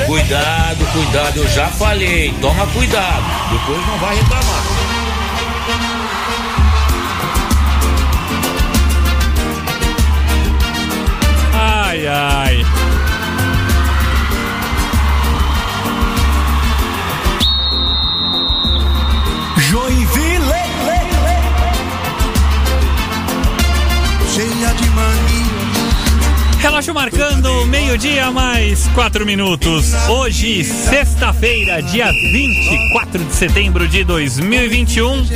Cuidado, cuidado, eu já falei. Toma cuidado, depois não vai reclamar. Ai, ai. Relógio marcando meio-dia mais quatro minutos. Hoje, sexta-feira, dia 24 de setembro de 2021,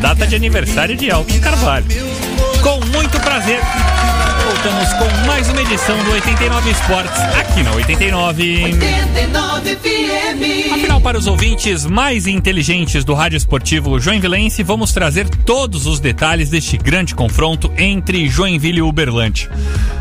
data de aniversário de Elton Carvalho. Com muito prazer, voltamos com mais uma edição do 89 Esportes aqui na 89. 89 FM. Afinal, para os ouvintes mais inteligentes do rádio esportivo Joinvilense, vamos trazer todos os detalhes deste grande confronto entre Joinville e Uberlândia.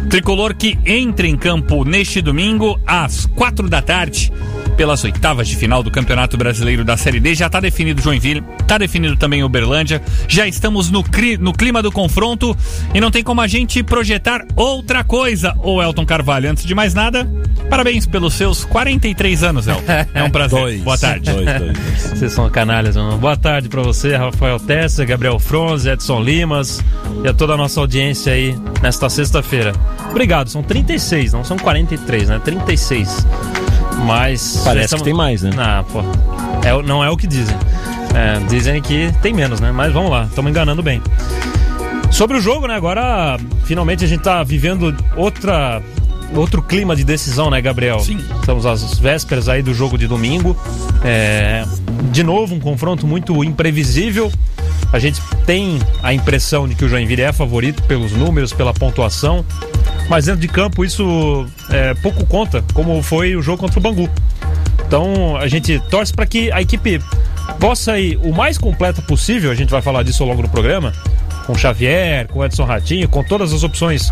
Tricolor que entra em campo neste domingo às quatro da tarde pelas oitavas de final do Campeonato Brasileiro da Série D. Já está definido Joinville, está definido também Uberlândia. Já estamos no, cri- no clima do confronto e não tem como a gente projetar outra coisa. Ô Elton Carvalho, antes de mais nada, parabéns pelos seus 43 anos, Elton. É um prazer. Dois. Boa tarde. Dois, dois, dois. Vocês são canalhas, mano. Boa tarde pra você, Rafael Tessa, Gabriel Fronze, Edson Limas e a toda a nossa audiência aí nesta sexta-feira. Obrigado, são 36, não são 43, né? 36. Mas. Parece que tem mais, né? Ah, pô. É, não é o que dizem. É, dizem que tem menos, né? Mas vamos lá, estamos enganando bem. Sobre o jogo, né? Agora, finalmente a gente tá vivendo outra. Outro clima de decisão, né, Gabriel? Sim. Estamos às vésperas aí do jogo de domingo. É, de novo, um confronto muito imprevisível. A gente tem a impressão de que o Joinville é favorito pelos números, pela pontuação. Mas dentro de campo isso é, pouco conta, como foi o jogo contra o Bangu. Então a gente torce para que a equipe possa ir o mais completa possível. A gente vai falar disso ao longo do programa. Com Xavier, com Edson Ratinho, com todas as opções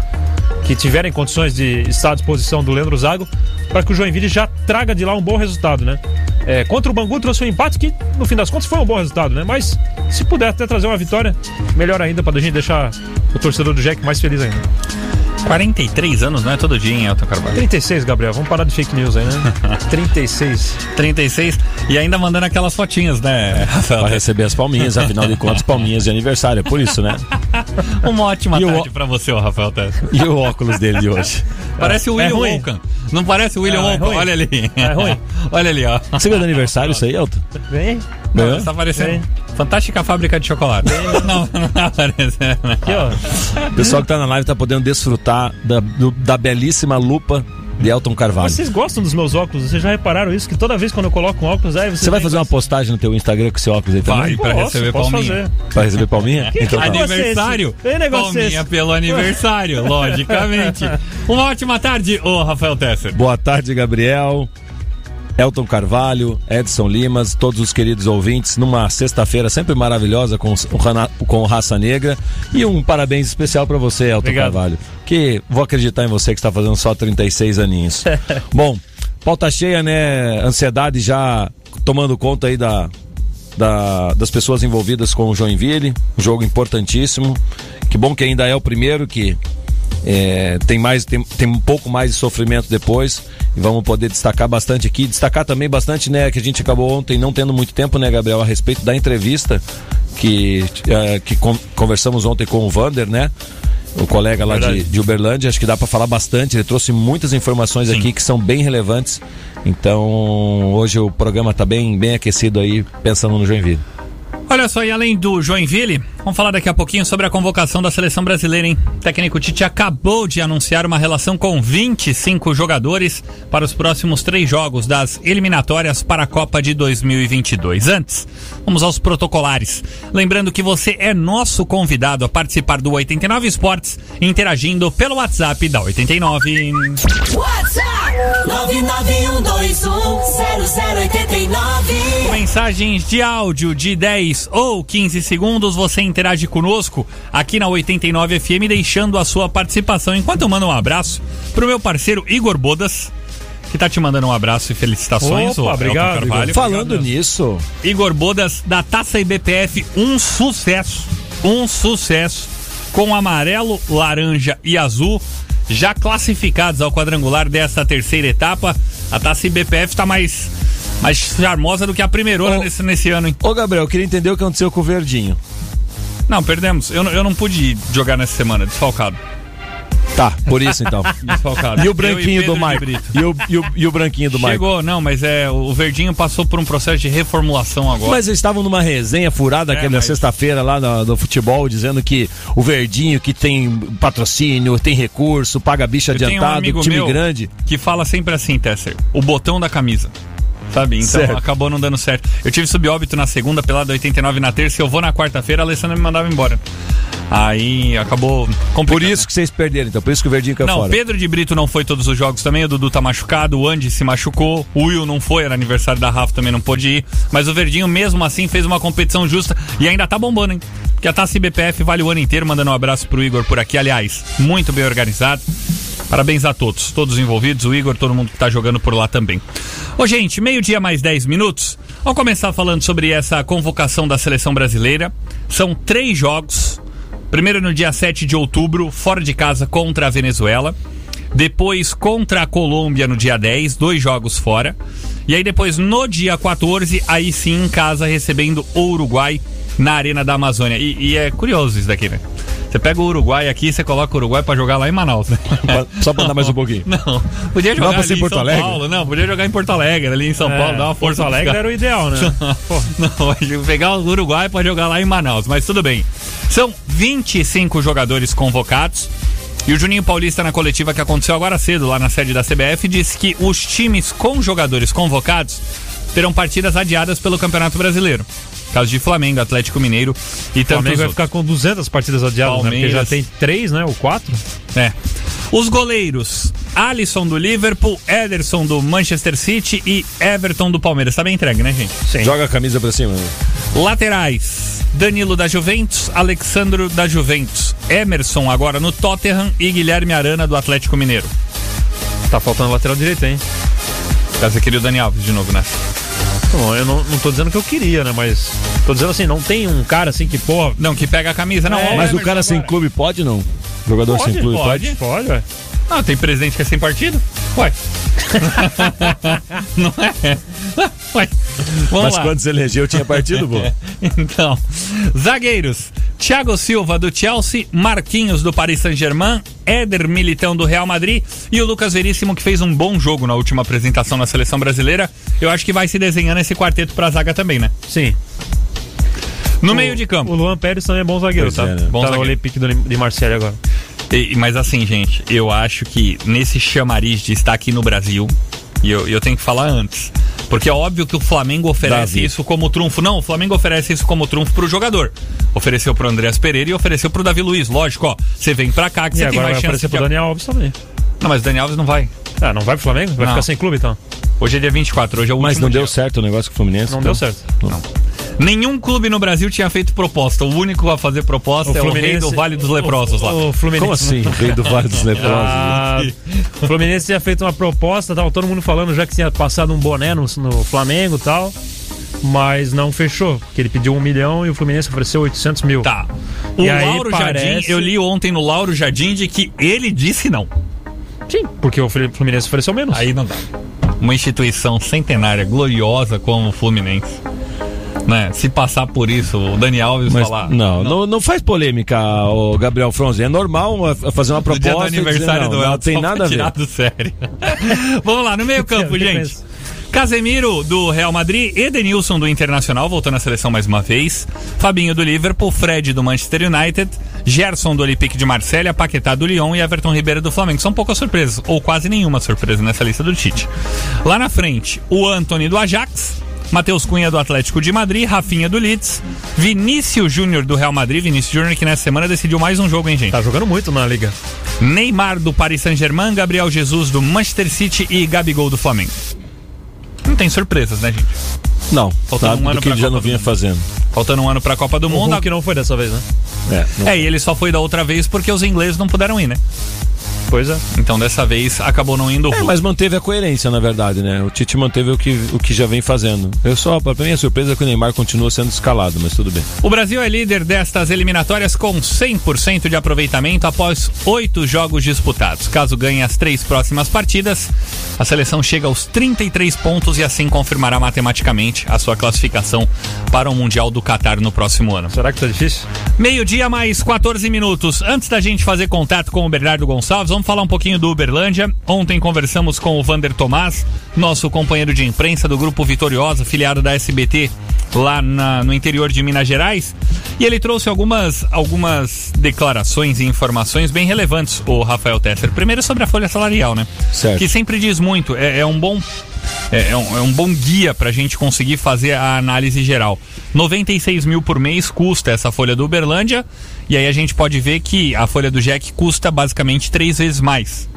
que tiverem condições de estar à disposição do Leandro Zago, para que o Joinville já traga de lá um bom resultado, né? É, contra o Bangu trouxe um empate que, no fim das contas, foi um bom resultado, né? Mas se puder até trazer uma vitória, melhor ainda, para a gente deixar o torcedor do Jack mais feliz ainda. 43 anos, não é todo dia, hein, Elton Carvalho? 36, Gabriel, vamos parar de fake news aí, né? 36. 36 e ainda mandando aquelas fotinhas, né, Rafael? Pra receber as palminhas, afinal de contas, palminhas de aniversário. É por isso, né? Uma ótima E o- tarde pra você, Rafael Tessa. E o óculos dele de hoje. Parece o É William ruim. Wonka. Não parece o William Não, é Wonka? ruim. Olha ali. É ruim. Olha ali, ó. Você ganhou de aniversário isso aí, Elton? Vem. Ganhou? Está parecendo Bem. Fantástica fábrica de chocolate. Não, não tá parecendo. Aqui, ó. O pessoal que tá na live tá podendo desfrutar da, do- da belíssima lupa de Elton Carvalho. Vocês gostam dos meus óculos? Vocês já repararam isso? Que toda vez quando eu coloco um óculos, aí você. Você vai fazer uma postagem no teu Instagram com esse óculos aí Vai, também? pra Posso, receber posso palminha. fazer. Pra receber palminha? Que- Então que tá. é Aniversário? Que negócio é Palminha esse? pelo aniversário, logicamente. Uma ótima tarde, ô Rafael Tesser. Boa tarde, Gabriel. Elton Carvalho, Edson Limas, todos os queridos ouvintes, numa sexta-feira sempre maravilhosa com, com Raça Negra. E um parabéns especial pra você, Elton Obrigado. Carvalho. Que vou acreditar em você que está fazendo só 36 aninhos. Bom, pauta cheia, né? Ansiedade já tomando conta aí da, da- das pessoas envolvidas com o Joinville. Um jogo importantíssimo. Que bom que ainda é o primeiro que é, tem mais tem, tem um pouco mais de sofrimento depois e vamos poder destacar bastante aqui. Destacar também bastante né que a gente acabou ontem não tendo muito tempo né Gabriel a respeito da entrevista que eh, que con- conversamos ontem com o Vander né o colega lá de, de Uberlândia. Acho que dá para falar bastante. Ele trouxe muitas informações aqui que são bem relevantes. Então hoje o programa tá bem bem aquecido aí pensando no Joinville Olha só, e além do Joinville, vamos falar daqui a pouquinho sobre a convocação da seleção brasileira, hein? O técnico Tite acabou de anunciar uma relação com 25 jogadores para os próximos três jogos das eliminatórias para a Copa de 2022. Antes, vamos aos protocolares. Lembrando que você é nosso convidado a participar do 89 Esportes, interagindo pelo WhatsApp da 89. WhatsApp 991210089. Mensagens de áudio de 10 ou 15 segundos, você interage conosco aqui na 89 FM, deixando a sua participação. Enquanto eu mando um abraço pro meu parceiro Igor Bodas, que tá te mandando um abraço e felicitações. Opa, obrigado. Igor. Falando nisso, Igor Bodas da Taça IBPF, um sucesso, um sucesso, com amarelo, laranja e azul, já classificados ao quadrangular dessa terceira etapa. A Taça IBPF tá mais, mais charmosa do que a primeira Ô. nesse, nesse ano, hein? ô Gabriel, eu queria entender o que aconteceu com o Verdinho. Não, perdemos. Eu, eu não pude jogar nessa semana, desfalcado. Tá, por isso então. Desfalcado. E o branquinho Pedro do? Brito. E o, e, o, e o branquinho do Mike? Chegou, não, mas é o Verdinho passou por um processo de reformulação agora. Mas eles estavam numa resenha furada É, mas- sexta-feira lá no, no futebol, dizendo que o Verdinho, que tem patrocínio, tem recurso, paga bicha Eu um adiantado, amigo time meu grande. que fala sempre assim, Tesser, o botão da camisa. Sabe? Então Certo. acabou não dando certo. Eu tive subóbito na segunda, pelada 89 na terça, e eu vou na quarta-feira, a Alessandra me mandava embora. Aí acabou complicado. Por isso que vocês perderam, então. Por isso que o Verdinho caiu Não, fora. Pedro de Brito não foi todos os jogos também, o Dudu tá machucado, o Andy se machucou, o Will não foi, era aniversário da Rafa, também não pôde ir. Mas o Verdinho, mesmo assim, fez uma competição justa e ainda tá bombando, hein? Porque a Taça IBPF vale o ano inteiro, mandando um abraço pro Igor por aqui, aliás, muito bem organizado. Parabéns a todos, todos os envolvidos, o Igor, todo mundo que tá jogando por lá também. Ô, gente, meio-dia mais 10 minutos. Vamos começar falando sobre essa convocação da seleção brasileira. São três jogos. Primeiro no dia 7 de outubro, fora de casa contra a Venezuela. Depois contra a Colômbia no dia 10, dois jogos fora. E aí depois no dia 14, aí sim em casa recebendo o Uruguai na Arena da Amazônia. E, e é curioso isso daqui, né? Você pega o Uruguai aqui e você coloca o Uruguai pra jogar lá em Manaus, né? Só pra andar mais um pouquinho. Não, podia jogar pra ali em Porto São Alegre? Paulo, não, podia jogar em Porto Alegre, ali em São Paulo, dar uma força É, Porto Alegre era o ideal, né? Não, pegar o Uruguai para jogar lá em Manaus, mas tudo bem. São 25 jogadores convocados. E o Juninho Paulista, na coletiva que aconteceu agora cedo, lá na sede da CBF, disse que os times com jogadores convocados terão partidas adiadas pelo Campeonato Brasileiro. Caso de Flamengo, Atlético Mineiro e o tantos Flamengo vai outros. ficar com 200 partidas adiadas, né? Porque Palmeiras. já tem três, né? Ou quatro. É. Os goleiros: Alisson do Liverpool, Ederson do Manchester City e Everton do Palmeiras. Tá bem entregue, né, gente? Sim. Joga a camisa pra cima. né? Laterais: Danilo da Juventus, Alexandro da Juventus, Emerson agora no Tottenham e Guilherme Arana do Atlético Mineiro. Tá faltando lateral direito, hein? Caso você queria o Dani Alves de novo, né? Bom, eu não, não tô dizendo que eu queria, né? Mas tô dizendo assim, não tem um cara assim que, porra. Não, que pega a camisa, não. É, ó, Mas o cara sem agora. clube pode, não? Jogador Pode, sem clube pode. pode? Pode, ué. Ah, tem presidente que é sem partido? Ué. não é? Ué. Vamos Mas lá. quando se elegeu tinha partido, pô. Então, zagueiros: Thiago Silva do Chelsea, Marquinhos do Paris Saint-Germain, Éder Militão do Real Madrid e o Lucas Veríssimo que fez um bom jogo na última apresentação na seleção brasileira. Eu acho que vai se desenhando esse quarteto pra zaga também, né? Sim. No O- meio de campo. O Luan Pérez também é bom zagueiro, Pois tá? é, né? Bom tá zagueiro. Olympique do- de Marseille agora. E- mas assim, gente, eu acho que nesse chamariz de estar aqui no Brasil, e eu, eu tenho que falar antes. Porque é óbvio que o Flamengo oferece Davi. isso como trunfo. Não, o Flamengo oferece isso como trunfo pro jogador. Ofereceu pro Andreas Pereira e ofereceu pro Davi Luiz. Lógico, ó. Você vem pra cá que E você tem agora vai mais chance aparecer de... pro Daniel Alves também. Não, mas o Dani Alves não vai. Ah, não vai pro Flamengo? Vai Não. ficar sem clube então? Hoje é dia 24, hoje é o Mas último não deu dia. certo o negócio com o Fluminense. Não então. deu certo. Nenhum clube no Brasil tinha feito proposta. O único a fazer proposta é o rei do Vale dos Leprosos lá. O, o Fluminense. Como assim? Veio do Vale dos Leprosos. Ah, o Fluminense tinha feito uma proposta, tava todo mundo falando já que tinha passado um boné no, no Flamengo e tal, mas não fechou, porque ele pediu um milhão e o Fluminense ofereceu 800 mil. Tá. O E aí Lauro Jardim, parece- eu li ontem no Lauro Jardim de que ele disse não. Sim, porque o Flu- Fluminense ofereceu menos. Aí não dá. Uma instituição centenária, gloriosa como o Fluminense. Né? Se passar por isso, o Dani Alves Mas, falar. não, não, não faz polêmica, o Gabriel Fronzi. É normal uh, fazer uma No proposta. do e dizer aniversário não, do não Elton, tem só nada a ver. tirar do sério. Vamos lá, no meio campo, Eu gente. Casemiro do Real Madrid, Edenilson do Internacional, voltando à seleção mais uma vez. Fabinho do Liverpool, Fred do Manchester United, Gerson do Olympique de Marselha, Paquetá do Lyon e Everton Ribeiro do Flamengo. São poucas surpresas, ou quase nenhuma surpresa nessa lista do Tite. Lá na frente, o Anthony do Ajax, Matheus Cunha do Atlético de Madrid, Rafinha do Leeds, Vinícius Júnior do Real Madrid, Vinícius Júnior que nessa semana decidiu mais um jogo, hein, gente? Tá jogando muito na liga. Neymar do Paris Saint-Germain, Gabriel Jesus do Manchester City e Gabigol do Flamengo. Não tem surpresas, né, gente? Não, Faltando um ano do que pra ele já Copa não do vinha Mundo. fazendo. Faltando um ano pra Copa do O Mundo. Hulk não foi dessa vez, né? É, É, e ele só foi da outra vez porque os ingleses não puderam ir, né? Pois é. Então dessa vez acabou não indo É, mas manteve a coerência, na verdade, né? O Tite manteve o que, o que já vem fazendo. Eu só, pra mim, a surpresa é que o Neymar continua sendo escalado, mas tudo bem. O Brasil é líder destas eliminatórias com 100% de aproveitamento após oito jogos disputados. Caso ganhe as três próximas partidas, a seleção chega aos 33 pontos e assim confirmará matematicamente a sua classificação para o Mundial do Catar no próximo ano. Será que tá difícil? Meio-dia mais 14 minutos. Antes da gente fazer contato com o Bernardo Gonçalves, vamos falar um pouquinho do Uberlândia. Ontem conversamos com o Vander Tomás, nosso companheiro de imprensa do Grupo Vitoriosa, filiado da SBT lá na- no interior de Minas Gerais. E ele trouxe algumas, algumas declarações e informações bem relevantes, o Rafael Tesser. Primeiro sobre a folha salarial, né? Certo. Que sempre diz muito, é, é um bom é, é um, é um bom guia pra gente conseguir fazer a análise geral. 96 mil por mês custa essa folha do Uberlândia, e aí a gente pode ver que a folha do Jack custa basicamente três vezes mais.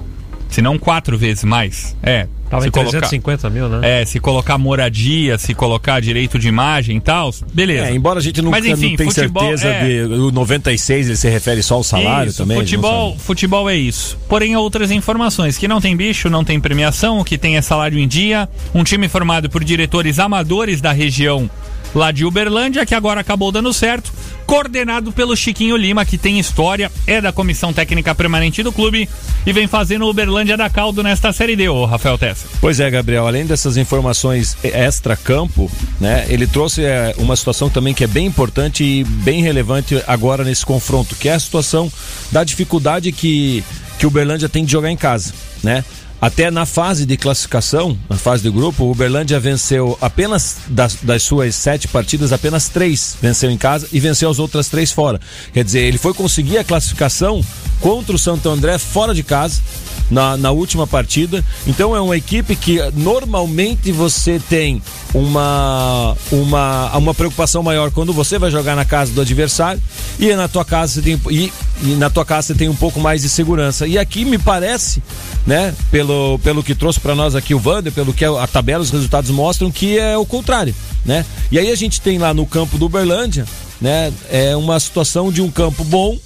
Se não quatro vezes mais. É. Tava se em colocar, 350 mil, né? é, se colocar moradia, se colocar direito de imagem e tal, beleza. É, embora a gente nunca Mas, enfim, não tenha certeza é. de o 96 ele se refere só ao salário Isso, também. Futebol, futebol é isso. Porém, outras informações que não tem bicho, não tem premiação, o que tem é salário em dia. Um time formado por diretores amadores da região lá de Uberlândia, que agora acabou dando certo, coordenado pelo Chiquinho Lima, que tem história, é da comissão técnica permanente do clube e vem fazendo o Uberlândia da Caldo nesta Série D, ô Rafael Tessa. Pois é, Gabriel, além dessas informações extra-campo, né, ele trouxe é, uma situação também que é bem importante e bem relevante agora nesse confronto, que é a situação da dificuldade que, que o Uberlândia tem de jogar em casa, né? Até na fase de classificação, na fase de grupo, o Uberlândia venceu apenas das, das suas sete partidas, apenas três venceu em casa e venceu as outras três fora. Quer dizer, ele foi conseguir a classificação contra o Santo André fora de casa, na, na última partida. Então é uma equipe que normalmente você tem uma, uma, uma preocupação maior quando você vai jogar na casa do adversário e na tua casa você tem, e, e na tua casa você tem um pouco mais de segurança. E aqui me parece, né, pelo, pelo que trouxe para nós aqui o Wander, pelo que a tabela, os resultados mostram que é o contrário, né? E aí a gente tem lá no campo do Uberlândia, né, é uma situação de um campo bom,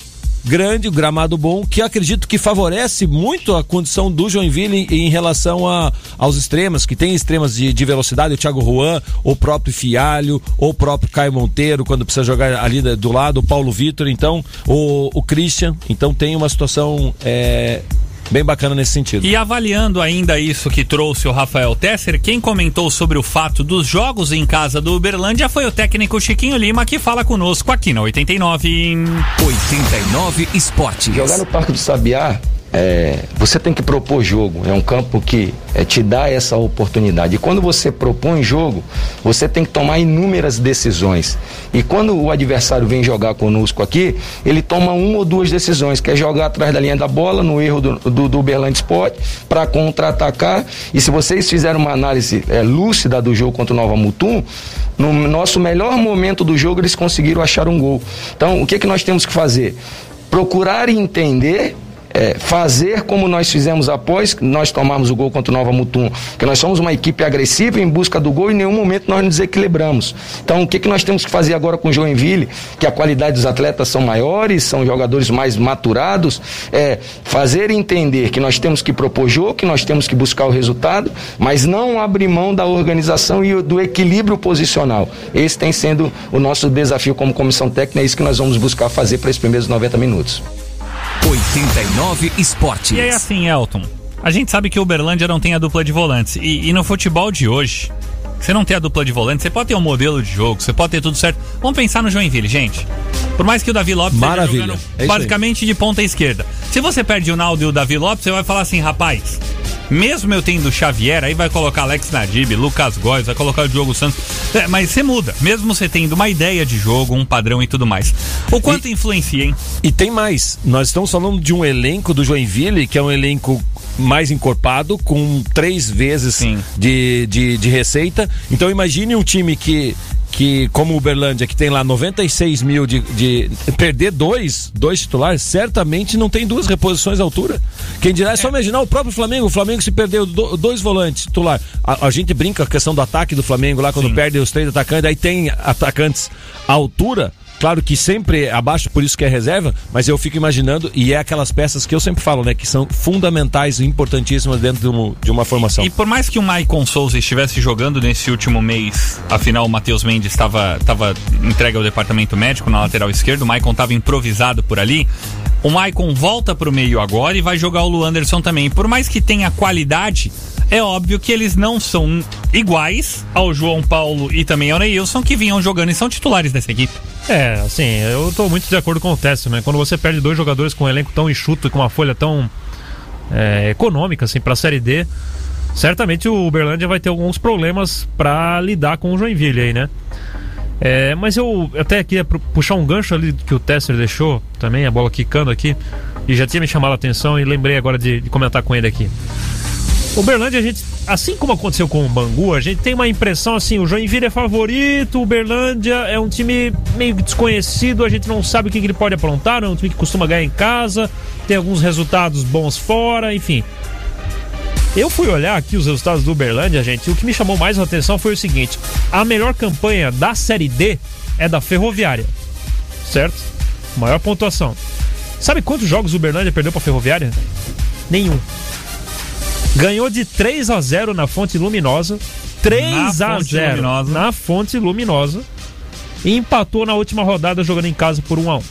grande, gramado bom, que acredito que favorece muito a condição do Joinville em, em relação a, aos extremas, que tem extremas de, de velocidade, o Thiago Juan, o próprio Fialho, o próprio Caio Monteiro, quando precisa jogar ali do lado, o Paulo Vitor, então, o, o Christian, então tem uma situação é, bem bacana nesse sentido. E avaliando ainda isso que trouxe o Rafael Tesser, quem comentou sobre o fato dos jogos em casa do Uberlândia foi o técnico Chiquinho Lima, que fala conosco aqui na 89. 89 Esportes. Jogar no Parque do Sabiá, é, você tem que propor jogo. É um campo que é, te dá essa oportunidade. E quando você propõe jogo, você tem que tomar inúmeras decisões. E quando o adversário vem jogar conosco aqui, ele toma uma ou duas decisões, que é jogar atrás da linha da bola, no erro do, do, do Uberlândia Sport, para contra-atacar. E se vocês fizerem uma análise é, lúcida do jogo contra o Nova Mutum, no nosso melhor momento do jogo, eles conseguiram achar um gol. Então, o que, que nós temos que fazer? Procurar entender é, fazer como nós fizemos após nós tomarmos o gol contra o Nova Mutum, que nós somos uma equipe agressiva em busca do gol e em nenhum momento nós nos desequilibramos. Então, o que, que nós temos que fazer agora com o Joinville, que a qualidade dos atletas são maiores, são jogadores mais maturados, é fazer entender que nós temos que propor jogo, que nós temos que buscar o resultado, mas não abrir mão da organização e do equilíbrio posicional. Esse tem sendo o nosso desafio como comissão técnica, é isso que nós vamos buscar fazer para esses primeiros 90 minutos. 89 Esportes. E aí assim, Elton, a gente sabe que o Uberlândia não tem a dupla de volantes. E, e no futebol de hoje, você não tem a dupla de volantes, você pode ter um modelo de jogo, você pode ter tudo certo. Vamos pensar no Joinville, gente. Por mais que o Davi Lopes esteja Maravilha. jogando É basicamente de ponta esquerda. Se você perde o Naldo e o Davi Lopes, você vai falar assim, rapaz, Mesmo eu tendo Xavier, aí vai colocar Alex Nadib, Lucas Góes, vai colocar o Diogo Santos. É, mas você muda. Mesmo você tendo uma ideia de jogo, um padrão e tudo mais. O quanto influencia, hein? E tem mais. Nós estamos falando de um elenco do Joinville, que é um elenco mais encorpado, com três vezes de, de, de receita. Então imagine um time que. Que, como o Uberlândia, que tem lá 96 mil de, de. Perder dois, dois titulares, certamente não tem duas reposições à altura. Quem dirá é só imaginar o próprio Flamengo. O Flamengo se perdeu do- dois volantes titular. A, a gente brinca com a questão do ataque do Flamengo lá, quando Sim. perde os três atacantes, aí tem atacantes à altura. Claro que sempre é abaixo, por isso que é reserva, mas eu fico imaginando, e é aquelas peças que eu sempre falo, né? Que são fundamentais e importantíssimas dentro de, de uma formação. E por mais que o Maicon Souza estivesse jogando nesse último mês, afinal o Matheus Mendes estava entregue ao departamento médico na lateral esquerda, o Maicon estava improvisado por ali. O Maicon volta pro meio agora e vai jogar o Luanderson também. Por mais que tenha qualidade, é óbvio que eles não são iguais ao João Paulo e também ao Neilson, que vinham jogando e são titulares dessa equipe. É, assim, eu tô muito de acordo com o Tessio, né? Quando você perde dois jogadores com um elenco tão enxuto e com uma folha tão é, econômica, assim, pra Série D, certamente o Uberlândia vai ter alguns problemas pra lidar com o Joinville aí, né? É, mas eu até queria pu- puxar um gancho ali que o Tesser deixou também, a bola quicando aqui, e já tinha me chamado a atenção e lembrei agora de, de comentar com ele aqui. O Uberlândia, a gente, assim como aconteceu com o Bangu, a gente tem uma impressão assim: o Joinville é favorito, o Uberlândia é um time meio desconhecido, a gente não sabe o que, que ele pode aprontar, é um time que costuma ganhar em casa, tem alguns resultados bons fora, enfim. Eu fui olhar aqui os resultados do Uberlândia, gente, e o que me chamou mais a atenção foi o seguinte: a melhor campanha da Série D é da Ferroviária, certo? Maior pontuação. Sabe quantos jogos o Uberlândia perdeu pra Ferroviária? Nenhum. Ganhou de 3 a 0 na Fonte Luminosa. 3 Na a Fonte 0 Luminosa. na Fonte Luminosa. E empatou na última rodada jogando em casa por 1 a 1.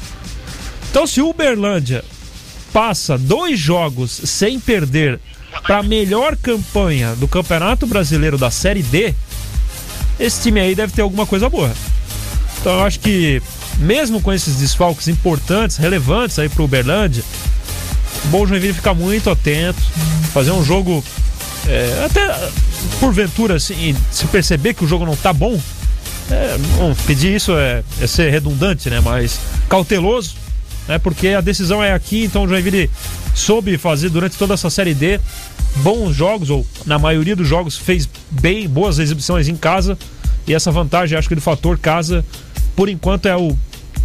Então se o Uberlândia passa dois jogos sem perder para melhor campanha do Campeonato Brasileiro da Série D, esse time aí deve ter alguma coisa boa. Então eu acho que mesmo com esses desfalques importantes, relevantes aí pro Uberlândia, bom o Joinville ficar muito atento, fazer um jogo é, até porventura assim, se perceber que o jogo não tá bom, é, bom, pedir isso é, é ser redundante, né? Mas cauteloso, né? Porque a decisão é aqui, então o Joinville soube fazer durante toda essa série D bons jogos, ou na maioria dos jogos fez bem, boas exibições em casa. E essa vantagem, acho que do fator casa, por enquanto, é o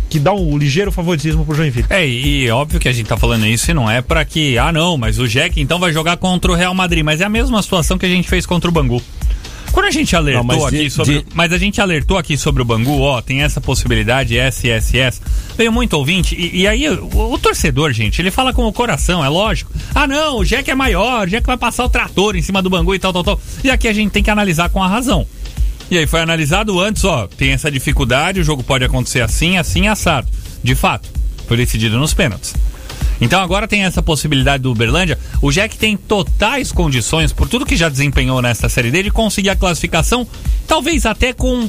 que dá um ligeiro favoritismo pro Joinville. É, e, óbvio que a gente tá falando isso e não é pra que, ah não, mas o Jack então vai jogar contra o Real Madrid, mas é a mesma situação que a gente fez contra o Bangu. Quando a gente alertou Não, aqui de- sobre. de- Mas a gente alertou aqui sobre o Bangu, ó, tem essa possibilidade, SSS. Veio muito ouvinte, e, e aí o, o torcedor, gente, ele fala com o coração, é lógico. Ah, não, o Jack é maior, o Jack vai passar o trator em cima do Bangu e tal, tal, tal. E aqui a gente tem que analisar com a razão. E aí foi analisado antes, ó, tem essa dificuldade, o jogo pode acontecer assim, assim, assado. De fato, foi decidido nos pênaltis. Então agora tem essa possibilidade do Uberlândia. O Jack tem totais condições, por tudo que já desempenhou nesta série D, de conseguir a classificação, talvez até com,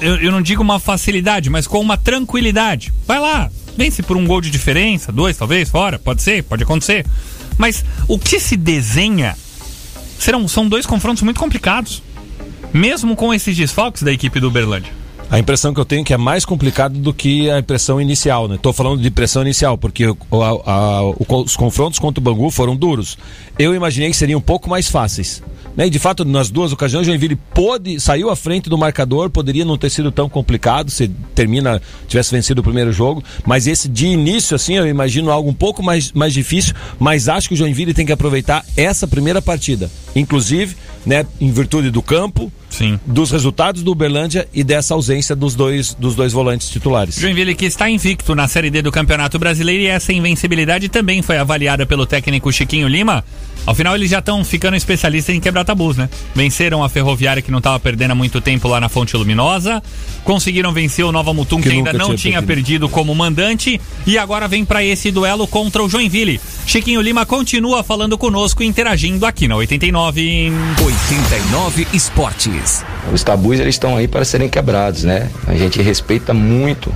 eu, eu não digo uma facilidade, mas com uma tranquilidade. Vai lá, vence por um gol de diferença, dois talvez, fora, pode ser, pode acontecer. Mas o que se desenha serão, são dois confrontos muito complicados. Mesmo com esses desfalques da equipe do Uberlândia. A impressão que eu tenho é que é mais complicado do que a impressão inicial, né? Tô falando de impressão inicial, porque o- a- a- o- os confrontos contra o Bangu foram duros. Eu imaginei que seriam um pouco mais fáceis. Né? E de fato, nas duas ocasiões, o Joinville pôde, saiu à frente do marcador, poderia não ter sido tão complicado se termina, tivesse vencido o primeiro jogo, mas esse de início, assim, eu imagino algo um pouco mais, mais difícil, mas acho que o Joinville tem que aproveitar essa primeira partida. Inclusive, né, em virtude do campo, Sim. dos resultados do Uberlândia e dessa ausência dos dois, dos dois volantes titulares. Joinville que está invicto na Série D do Campeonato Brasileiro e essa invencibilidade também foi avaliada pelo técnico Chiquinho Lima. Ao final eles já estão ficando especialistas em quebrar tabus, né? Venceram a Ferroviária que não estava perdendo há muito tempo lá na Fonte Luminosa, conseguiram vencer o Nova Mutum que, Que ainda não tinha tinha perdido. como mandante e agora vem para esse duelo contra o Joinville. Chiquinho Lima continua falando conosco, interagindo aqui na 89. 89 Esportes. Os tabus eles estão aí para serem quebrados, né? A gente respeita muito.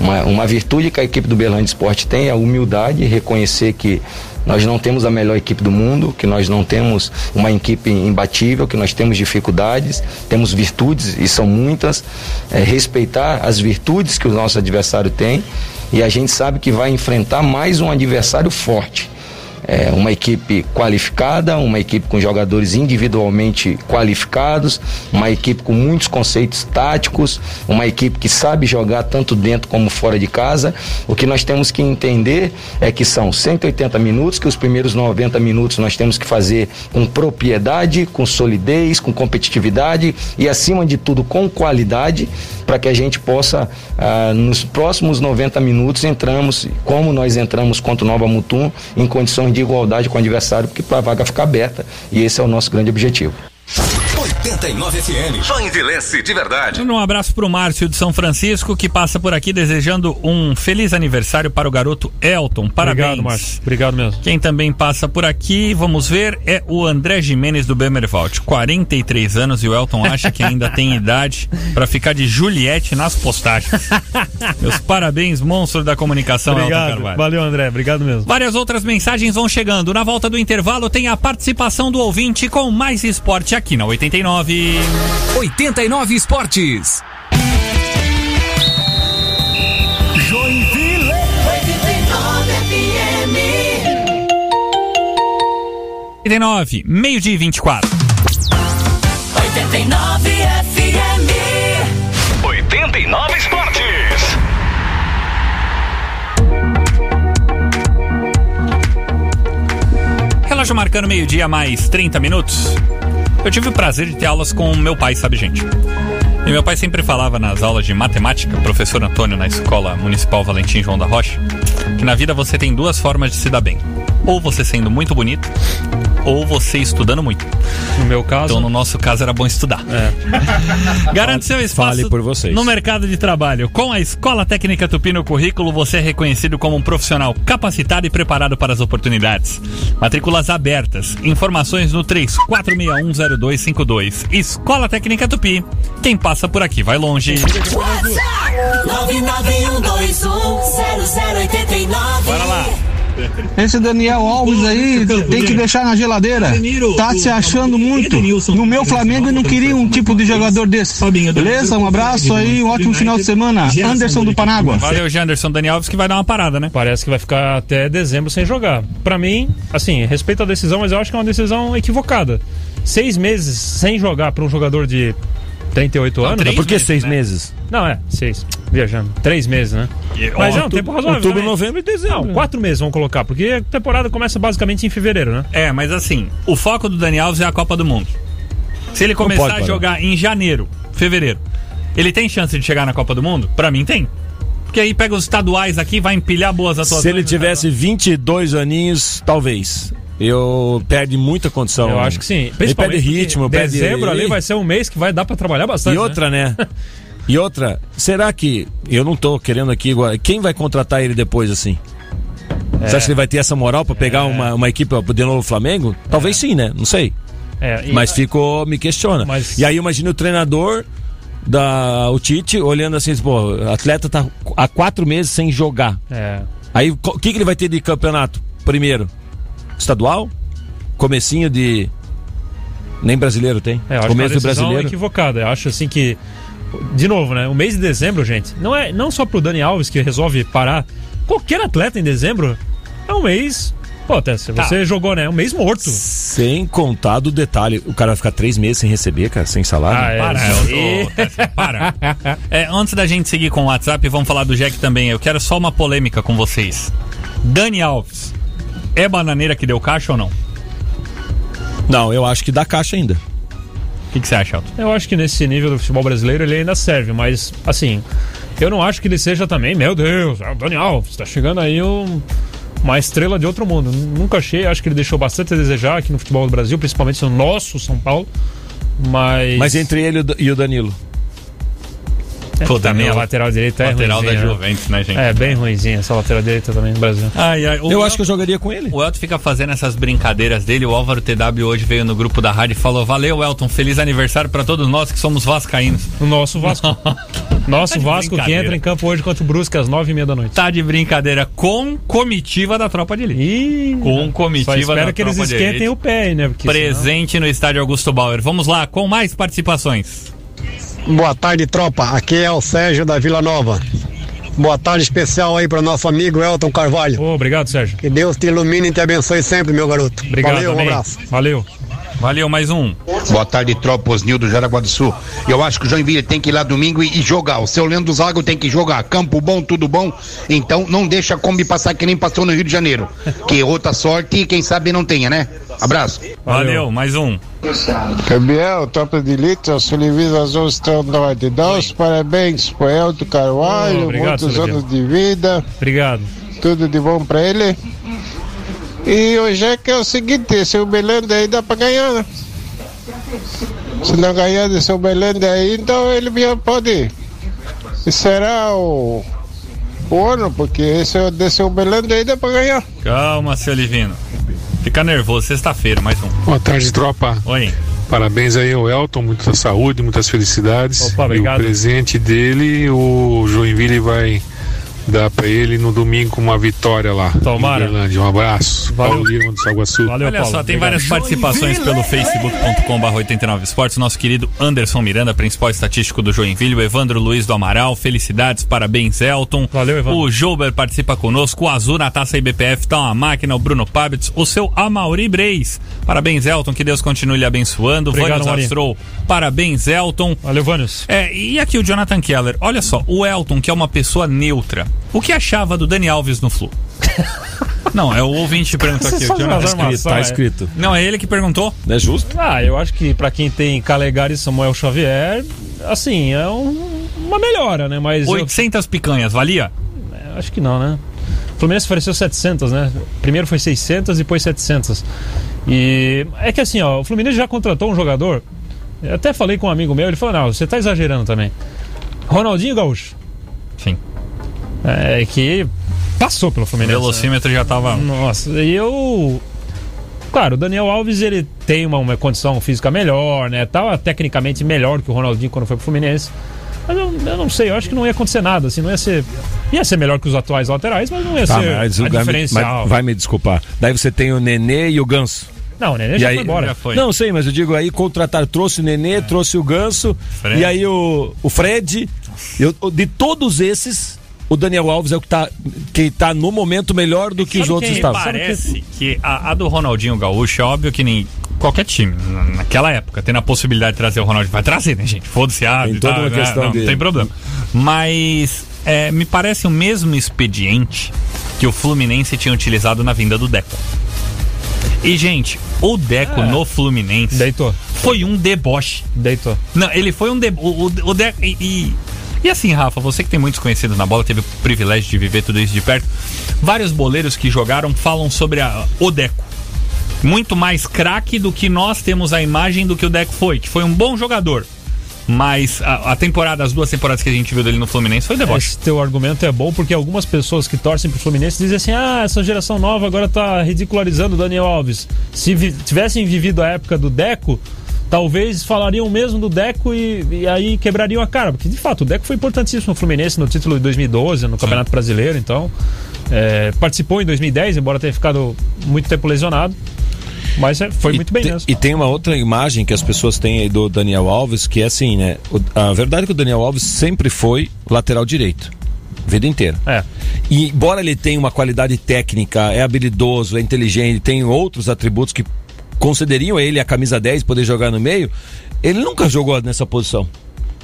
Uma, uma virtude que a equipe do Berlândia Esporte tem é a humildade, reconhecer que nós não temos a melhor equipe do mundo, que nós não temos uma equipe imbatível, que nós temos dificuldades, temos virtudes e são muitas. É, respeitar as virtudes que o nosso adversário tem e a gente sabe que vai enfrentar mais um adversário forte. É uma equipe qualificada, uma equipe com jogadores individualmente qualificados, uma equipe com muitos conceitos táticos, uma equipe que sabe jogar tanto dentro como fora de casa. O que nós temos que entender é que são 180 minutos, que os primeiros 90 minutos nós temos que fazer com propriedade, com solidez, com competitividade e, acima de tudo, com qualidade, para que a gente possa, ah, nos próximos 90 minutos, entramos, como nós entramos contra o Nova Mutum, em condições de igualdade com o adversário, porque a vaga fica aberta. E esse é o nosso grande objetivo. 89 FM. Joinvilense de verdade. Um abraço pro Márcio de São Francisco, que passa por aqui desejando um feliz aniversário para o garoto Elton. Parabéns. Obrigado, Márcio. Obrigado mesmo. Quem também passa por aqui, vamos ver, é o André Jimenez do Bemervalt. 43 anos e o Elton acha que ainda tem idade para ficar de Juliette nas postagens. Meus parabéns, monstro da comunicação, Elton Obrigado. Carvalho. Valeu, André. Obrigado mesmo. Várias outras mensagens vão chegando. Na volta do intervalo tem a participação do ouvinte com mais esporte aqui na 89. 89 Esportes. Joinville. 89 FM. 89, meio-dia e 24. 89 FM. 89 Esportes. Relógio marcando meio-dia mais 30 minutos. Eu tive o prazer de ter aulas com meu pai, sabe, gente? E meu pai sempre falava nas aulas de matemática, professor Antônio na Escola Municipal Valentim João da Rocha, que na vida você tem duas formas de se dar bem. Ou você sendo muito bonito, ou você estudando muito. No meu caso. Então, no nosso caso, era bom estudar. Garante seu espaço Fale por vocês. no mercado de trabalho. Com a Escola Técnica Tupi no currículo, você é reconhecido como um profissional capacitado e preparado para as oportunidades. Matrículas abertas. Informações no 34610252. Escola Técnica Tupi. Quem passa por aqui vai longe. WhatsApp 991210089. Bora lá. Esse Daniel Alves aí tem que deixar na geladeira. Tá se achando muito. No meu Flamengo eu não queria um tipo de jogador desse. Beleza? Um abraço aí, um ótimo final de semana. Anderson do Panágua. Valeu, Janderson Dani Alves, que vai dar uma parada, né? Parece que vai ficar até dezembro sem jogar. Pra mim, assim, respeito a decisão, mas eu acho que é uma decisão equivocada. Seis meses sem jogar pra um jogador de 38 anos. três Por que meses, seis né? meses? Não, é, seis. Viajando. Três meses, né? Mas é um tempo razoável. Outubro, também. novembro e dezembro. Não, quatro meses vamos colocar, porque a temporada começa basicamente em fevereiro, né? É, mas assim, o foco do Dani Alves é a Copa do Mundo. Se ele começar pode a jogar em janeiro, fevereiro, ele tem chance de chegar na Copa do Mundo? Pra mim tem. Porque aí pega os estaduais aqui, vai empilhar boas atuações. Se ele tivesse 22 aninhos, talvez. Eu perde muita condição. Eu acho que sim. Ele perde ritmo, perde. Dezembro ali vai ser um mês que vai dar pra trabalhar bastante. E né? outra, né? E outra, será que. Eu não tô querendo aqui. Quem vai contratar ele depois assim? Você acha que ele vai ter essa moral pra pegar uma, uma equipe de novo Flamengo? Talvez sim, né? Não sei. É, e- Mas ficou, me questiona. Mas- E aí imagina o treinador da o Tite olhando assim, pô, o atleta tá há quatro meses sem jogar. É. Aí o que, que ele vai ter de campeonato? Primeiro, estadual, comecinho de nem brasileiro tem. É, eu acho Começo que é do uma brasileiro. equivocada. Eu acho assim que. De novo, né? O mês de dezembro, gente, não é não só pro Dani Alves que resolve parar. Qualquer atleta em dezembro é um mês. Pô, até se Tá. você jogou, né? É um mês morto. Sem contar do detalhe, o cara vai ficar três meses sem receber, cara, sem salário. Ah, é. Para, eu tô- Tessa, para. É, antes da gente seguir com o WhatsApp, vamos falar do Jack também. Eu quero só uma polêmica com vocês. Dani Alves, é bananeira que deu caixa ou não? O Não, eu acho que dá caixa ainda. que, que você acha, Elton? Eu acho que nesse nível do futebol brasileiro ele ainda serve, mas assim, eu não acho que ele seja também, meu Deus, é o Dani Alves, tá chegando aí um- uma estrela de outro mundo. Nunca achei, acho que ele deixou bastante a desejar aqui no futebol do Brasil, principalmente no nosso São Paulo. Mas. Mas entre ele e o e o Danilo. Pô, Também a lateral direita é lateral da ruimzinha, né? Juventus, né, gente? É, bem ruimzinha essa lateral direita também no Brasil. Ai, ai, Eu El- acho que eu jogaria com ele. O Elton fica fazendo essas brincadeiras dele. O Álvaro TW hoje veio no grupo da rádio e falou: Valeu, Elton, feliz aniversário pra todos nós que somos vascaínos. O nosso Vasco. Nosso Tá de Vasco que entra em campo hoje contra o Brusque às nove e meia da noite. Tá de brincadeira com comitiva da tropa de elite. Ih, Com comitiva só espero da que eles tropa de esquentem o pé aí, né? Porque Presente no estádio Augusto Bauer. Vamos lá, com mais participações. Boa tarde, tropa. Aqui é o Sérgio da Vila Nova. Boa tarde especial aí para nosso amigo Elton Carvalho. Ô, obrigado, Sérgio. Que Deus te ilumine e te abençoe sempre, meu garoto. Obrigado Valeu, um também. abraço. Valeu. Valeu, mais um. Boa tarde, tropa Osnil do Jaraguá do Sul. Eu acho que o Joinville tem que ir lá domingo e, e jogar. O seu Leandro Zago tem que jogar. Campo bom, tudo bom. Então não deixa a Kombi passar que nem passou no Rio de Janeiro. Que outra sorte, quem sabe não tenha, né? Abraço. Valeu, mais um. Gabriel, tropa de elite, a Sulivisa Azul Estrela Norte. Dá os parabéns pro Elton Carvalho, Oh, obrigado, muitos anos de vida, Obrigado. tudo de bom pra ele. E hoje é que é o seguinte, se o Belândia aí dá pra ganhar, né? Se não ganhar desse Belândia aí, então ele já pode. E será o, o ano, porque esse desse Belândia aí dá pra ganhar. Calma, seu Livino. Fica nervoso, sexta-feira, mais um. Boa tarde, tropa. Oi. Parabéns aí ao Elton, muita saúde, muitas felicidades. Opa, obrigado. E o presente dele, o Joinville vai dar pra ele no domingo uma vitória lá. Tomara. Um abraço. Valeu. Paulo Lima do Saguaçu. Valeu, Olha Paulo. só, tem Obrigado. várias participações pelo facebook.com.br 89 esportes. Nosso querido Anderson Miranda, principal estatístico do Joinville. O Evandro Luiz do Amaral, felicidades, parabéns, Elton. Valeu, Evandro. O Jouber participa conosco. O Azul na taça IBPF tá uma máquina. O Bruno Pabitz. O seu Amauri Breis. Parabéns, Elton. Que Deus continue lhe abençoando. Obrigado, Vânios. Astrou. Parabéns, Elton. Valeu, Vânios. É, e aqui o Jonathan Keller. Olha só, o Elton, que é uma pessoa neutra. O que achava do Dani Alves no Flu? Não, é o ouvinte que perguntou aqui. Você o faz Jonathan. umas armações, Tá é. escrito. Não, é ele que perguntou. É justo? Ah, eu acho que pra quem tem Calegari e Samuel Xavier, assim, é um- uma melhora, né? Mas eu- 800 picanhas, valia? É, acho que não, né? O Fluminense ofereceu 700, né? Primeiro foi 600, depois 700. E é que assim, ó, o Fluminense já contratou um jogador. Eu até falei com um amigo meu, ele falou: "Não, você tá exagerando também". Ronaldinho Gaúcho. Sim. É que passou pelo O Fluminense. né? velocímetro já tava. Nossa, e eu. Claro, o Daniel Alves ele tem uma, uma condição física melhor, né? Tava tecnicamente melhor que o Ronaldinho quando foi pro Fluminense. Mas eu, eu não sei, eu acho que não ia acontecer nada, assim, não ia ser. Ia ser melhor que os atuais laterais, mas não ia Tá, ser mas, a o diferencial. mas vai me desculpar. Daí você tem o Nenê e o Ganso. Não, o Nenê E já aí- foi embora. Já foi. Não, sei, mas eu digo aí, contratar, trouxe o Nenê, trouxe o Ganso, Fred. e aí o, o Fred. Eu- de todos esses, o Daniel Alves é o que tá, que tá no momento melhor do que os Sabe outros quem estavam. Parece que a, a do Ronaldinho Gaúcho é óbvio que nem qualquer time, na- naquela época, tendo a possibilidade de trazer o Ronaldinho, vai trazer, né, gente? Foda-se, ah, Tem toda tal, uma né? questão não, de- não tem problema. Mas é, me parece o mesmo expediente que o Fluminense tinha utilizado na vinda do Deco. E, gente, o Deco no Fluminense Deitou, foi um deboche. deitou. Não, ele foi um. De... O, o, o Deco. E, e, e assim, Rafa, você que tem muitos conhecidos na bola, teve o privilégio de viver tudo isso de perto. Vários boleiros que jogaram falam sobre a, o Deco. Muito mais craque do que nós temos a imagem do que o Deco foi, que foi um bom jogador. Mas a, a temporada, as duas temporadas que a gente viu dele no Fluminense foi deboche. Esse teu argumento é bom porque algumas pessoas que torcem pro Fluminense dizem assim: ah, essa geração nova agora tá ridicularizando o Daniel Alves. Se vi- tivessem vivido a época do Deco, talvez falariam mesmo do Deco e, e aí quebrariam a cara. Porque de fato, o Deco foi importantíssimo no Fluminense no título de 2012, no Campeonato Brasileiro, então. é, participou em 2010, embora tenha ficado muito tempo lesionado. Mas é, foi E muito bem te- mesmo. E tem uma outra imagem que as pessoas têm aí do Daniel Alves, que é assim, né? O- a verdade é que o Daniel Alves sempre foi lateral direito. Vida inteira. É. E embora ele tenha uma qualidade técnica, é habilidoso, é inteligente, tem outros atributos que concederiam a ele a camisa 10 poder jogar no meio, ele nunca jogou nessa posição.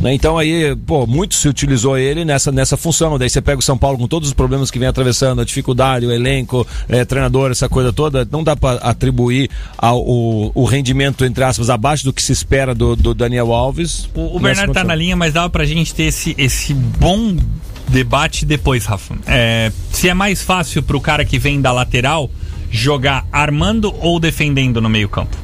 né? Então aí, pô, muito se utilizou ele nessa, nessa função. Daí você pega o São Paulo com todos os problemas que vem atravessando, a dificuldade, o elenco, eh, treinador, essa coisa toda. Não dá para atribuir ao, o, o rendimento, entre aspas, abaixo do que se espera do, do Daniel Alves. O, o Bernardo tá na linha, mas dava pra gente ter esse, esse bom debate depois, Rafa. É, se é mais fácil pro cara que vem da lateral jogar armando ou defendendo no meio campo?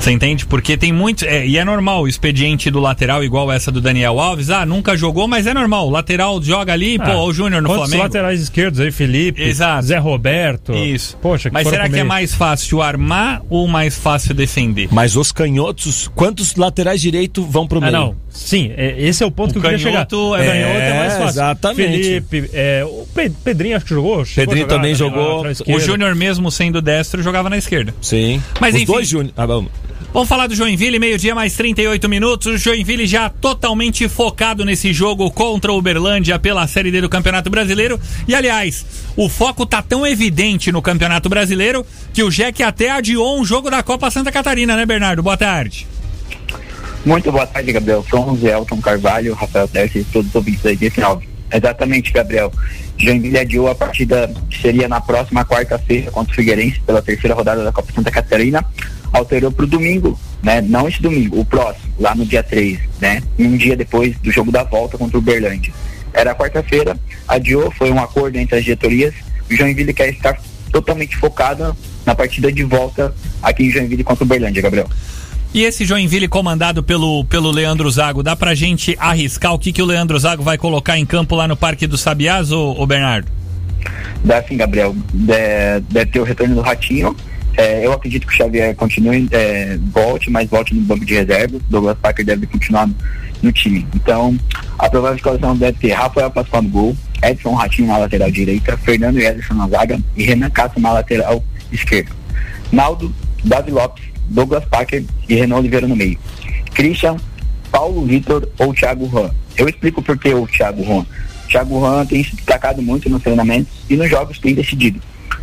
Você entende? Porque tem muito. é, e é normal o expediente do lateral, igual essa do Daniel Alves. Ah, nunca jogou, mas é normal. O lateral joga ali, pô, Ah, o Júnior no quantos Flamengo. laterais esquerdos aí, Felipe, Exato. Zé Roberto. Isso. Poxa, que Mas será que comer. é mais fácil armar ou mais fácil defender? Mas os canhotos, quantos laterais direito vão pro Ah, meio? não. Sim, é- esse é o ponto O que eu queria chegar. canhoto é- canhoto é mais fácil. exatamente. Felipe, é, o Pe- Pedrinho acho que jogou. Pedrinho jogar também jogou. O. Júnior, mesmo sendo destro, jogava na esquerda. Sim. Mas os enfim. dois Júnior. Ah, vamos. Vamos falar do Joinville, meio-dia mais 38 minutos. O Joinville já totalmente focado nesse jogo contra o Uberlândia pela Série D do Campeonato Brasileiro. E aliás, o foco tá tão evidente no Campeonato Brasileiro que o Jack até adiou um jogo da Copa Santa Catarina, né, Bernardo? Boa tarde. Muito boa tarde, Gabriel. Somos Elton Carvalho, Rafael Terce e todos os ouvintes da 19. Exatamente, Gabriel. Joinville adiou a partida que seria na próxima quarta-feira contra o Figueirense pela terceira rodada da Copa Santa Catarina. Alterou para o domingo, né? Não esse domingo, o próximo, lá no dia 3, né? Um dia depois do jogo da volta contra o Berlândia. Era quarta-feira, adiou, foi um acordo entre as diretorias. O Joinville quer estar totalmente focado na partida de volta aqui em Joinville contra o Berlândia, Gabriel. E esse Joinville comandado pelo, pelo Leandro Zago, dá pra gente arriscar o que, que o Leandro Zago vai colocar em campo lá no Parque dos Sabiás, ô, ô Bernardo? Dá sim, Gabriel. De- deve ter o retorno do Ratinho. É, eu acredito que o Xavier continue, é, volte, mas volte no banco de reservas. Douglas Parker deve continuar no, no time. Então, a provável escalação deve ter Rafael Pascoal no gol, Edson Ratinho na lateral direita, Fernando Ederson na zaga e Renan Castro na lateral esquerda. Naldo, Davi Lopes, Douglas Parker e Renan Oliveira no meio. Christian, Paulo Vitor ou Thiago Juan. Eu explico por que o Thiago Juan. Thiago Juan tem se destacado muito nos treinamentos e nos jogos tem decidido.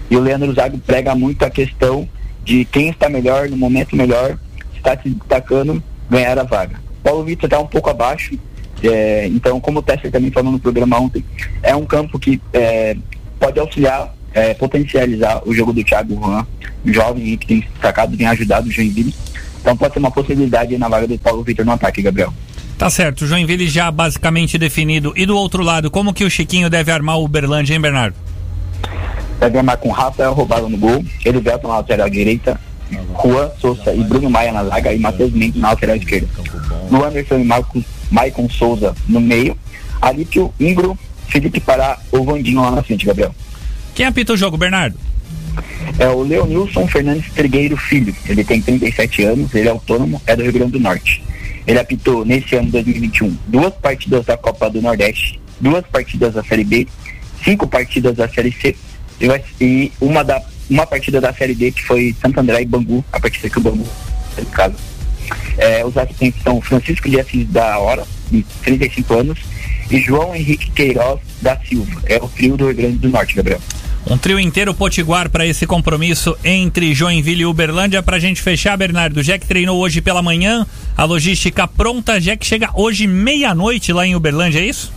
E o Leandro Zago prega muito a questão de quem está melhor, no momento melhor, está se destacando, ganhar a vaga. Paulo Vitor está um pouco abaixo, é, então, como o Tesser também falou no programa ontem, é um campo que é, pode auxiliar, é, potencializar o jogo do Thiago Juan, jovem que tem destacado, tem ajudado o Joinville. Então pode ser uma possibilidade na vaga do Paulo Vitor no ataque, Gabriel. Tá certo, o Joinville já basicamente definido. E do outro lado, como que o Chiquinho deve armar o Uberlândia, hein, Bernardo? Deve armar com Rafael Roubado no gol, Elivelton na lateral direita, Juan Souza e Bruno Maia na zaga e Matheus Mendes na lateral esquerda. No Anderson e Marcos, Maicon Souza no meio, Alípio, Ingro, Felipe Pará ou Vandinho lá na frente, Gabriel. Quem apita o jogo, Bernardo? É o Leonilson Fernandes Trigueiro Filho. Ele tem 37 anos, ele é autônomo, é do Rio Grande do Norte. Ele apitou nesse ano 2021 duas partidas da Copa do Nordeste, duas partidas da Série B, cinco partidas da Série C e vai- e uma, da, uma partida da Série D que foi Santo André e Bangu, a partida que o Bangu fez em casa. É, os assistentes são Francisco de Assis da Hora, de 35 anos, e João Henrique Queiroz da Silva. É o trio do Rio Grande do Norte, Gabriel. Um trio inteiro potiguar para esse compromisso entre Joinville e Uberlândia. Pra gente fechar, Bernardo. O Jack treinou hoje pela manhã, a logística pronta. Jack chega hoje meia-noite lá em Uberlândia, é isso?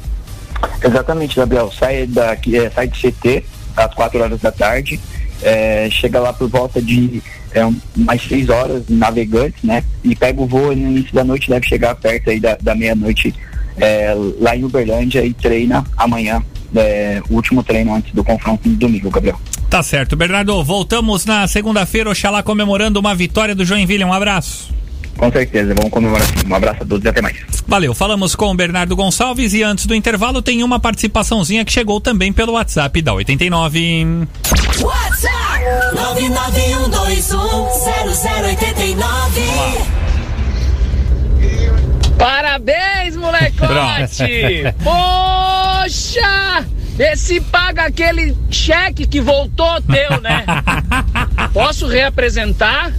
Exatamente, Gabriel. Sai, daqui, é, sai do CT às 4 horas da tarde, é, chega lá por volta de é, um- mais 6 horas, navegantes, né? E pega o voo no início da noite, deve chegar perto aí da, da meia-noite é, lá em Uberlândia e treina amanhã, é, o último treino antes do confronto no domingo, Gabriel. Tá certo. Bernardo, voltamos na segunda-feira, Oxalá comemorando uma vitória do Joinville. Um abraço. Com certeza, vamos comemorar sim. Um abraço a todos e até mais. Valeu, falamos com o Bernardo Gonçalves e antes do intervalo tem uma participaçãozinha que chegou também pelo WhatsApp da 89. WhatsApp 991210089. Parabéns, molecote! Poxa! Esse paga aquele cheque que voltou teu, né? Posso reapresentar?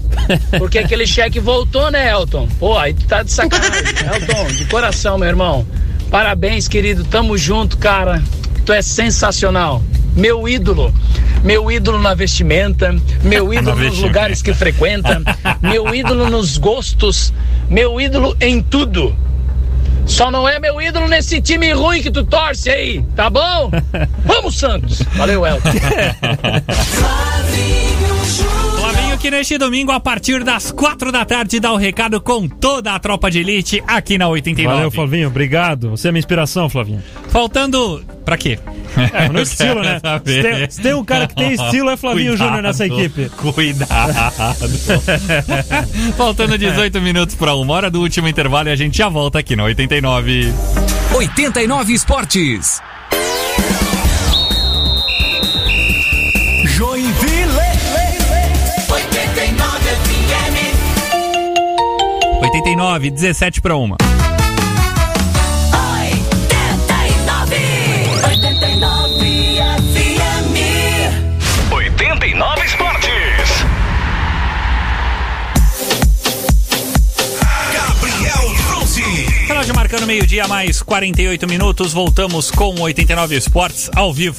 Porque aquele cheque voltou, né, Elton? Pô, aí tu tá de sacanagem. Elton, de coração, meu irmão. Parabéns, querido. Tamo junto, cara. Tu é sensacional. Meu ídolo. Meu ídolo na vestimenta, meu ídolo nos lugares que frequenta, meu ídolo nos gostos, meu ídolo em tudo. Só não é meu ídolo nesse time ruim que tu torce aí, tá bom? Vamos, Santos! Valeu, Elton. Que neste domingo, a partir das quatro da tarde, dá o recado com toda a tropa de elite aqui na 89. Valeu, Flavinho. Obrigado. Você é minha inspiração, Flavinho. Faltando. Pra quê? É, no estilo, né? Se tem, se tem um cara que tem estilo, é Flavinho Júnior nessa equipe. Cuidado. Faltando 18 minutos para uma hora do último intervalo e a gente já volta aqui na 89. 89 Esportes. 89, 17 para uma. 89 FM. 89 Esportes. Gabriel Bronze. Relógio marcando meio-dia, mais 48 minutos. Voltamos com o 89 Esportes ao vivo.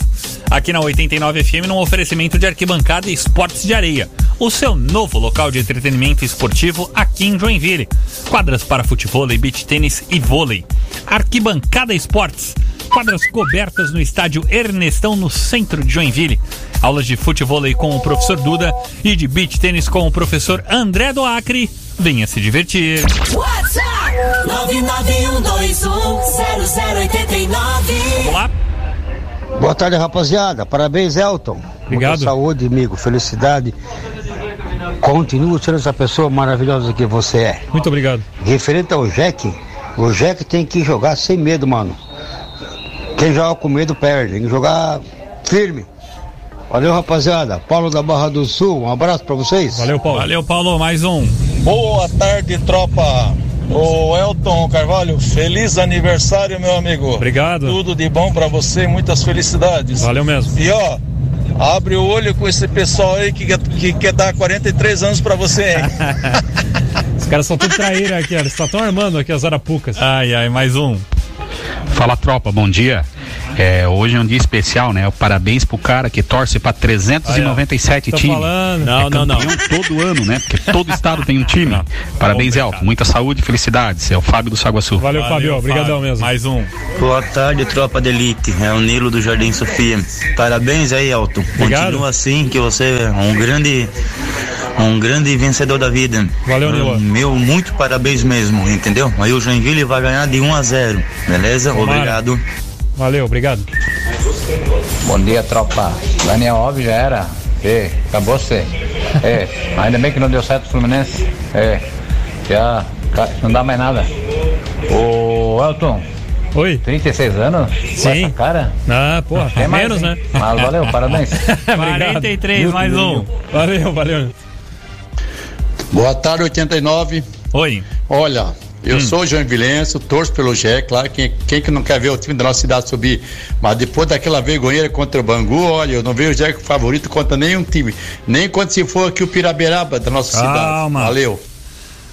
Aqui na 89 FM, num oferecimento de arquibancada e esportes de areia. O seu novo local de entretenimento esportivo aqui em Joinville. Quadras para futebol, beach tênis e vôlei. Arquibancada Esportes. Quadras cobertas no estádio Ernestão, no centro de Joinville. Aulas de futebol com o professor Duda e de beach tênis com o professor André do Acre. Venha se divertir. WhatsApp 991210089. Vamos lá. Boa tarde, rapaziada. Parabéns, Elton. Obrigado. Muita saúde, amigo. Felicidade. Continue sendo essa pessoa maravilhosa que você é. Muito obrigado. Referente ao Jack, o Jack tem que jogar sem medo, mano. Quem joga com medo perde. Tem que jogar firme. Valeu, rapaziada. Paulo da Barra do Sul, um abraço pra vocês. Valeu, Paulo. Valeu, Paulo. Mais um. Boa tarde, tropa. Ô Elton Carvalho, feliz aniversário, meu amigo. Obrigado. Tudo de bom pra você, muitas felicidades. Valeu mesmo. E ó, abre o olho com esse pessoal aí que, quer- que quer dar 43 anos pra você, hein? Os caras são tudo traíra aqui, ó. Eles só estão armando aqui as arapucas. Ai, ai, mais um. Fala tropa, bom dia. É, hoje é um dia especial, né? Parabéns pro cara que torce pra 397 Tô times. falando. É campeão todo ano, né? Porque todo estado tem um time. Parabéns, Elton. Muita saúde e felicidades. É o Fábio do Saguaçu. Valeu, Fabio. Obrigadão mesmo. Mais um. Boa tarde, tropa de elite. É o Nilo do Jardim Sofia. Parabéns aí, Elton. Obrigado. Continua assim, que você é um grande, um grande vencedor da vida. Valeu, Nilo. Meu, muito parabéns mesmo, entendeu? Aí o Joinville vai ganhar de 1 a 0. Beleza? Tomara. Obrigado. Valeu, obrigado. Bom dia, tropa. Daniel Alves já era. É, acabou você. É, ainda bem que não deu certo o Fluminense. É, já não dá mais nada. Ô, Elton. Oi. 36 anos? Sim. Cara? Ah, porra, Tem mais, menos, hein? né? Mas valeu, parabéns. Obrigado. 43, mais um. Valeu, valeu. Boa tarde, 89. Oi. Olha, eu sou joinvilense, torço pelo GE, claro, quem, quem que não quer ver o time da nossa cidade subir? Mas depois daquela vergonheira contra o Bangu, olha, eu não vejo o GE favorito contra nenhum time. Nem quando se for aqui o Piraberaba da nossa Calma. cidade. Valeu.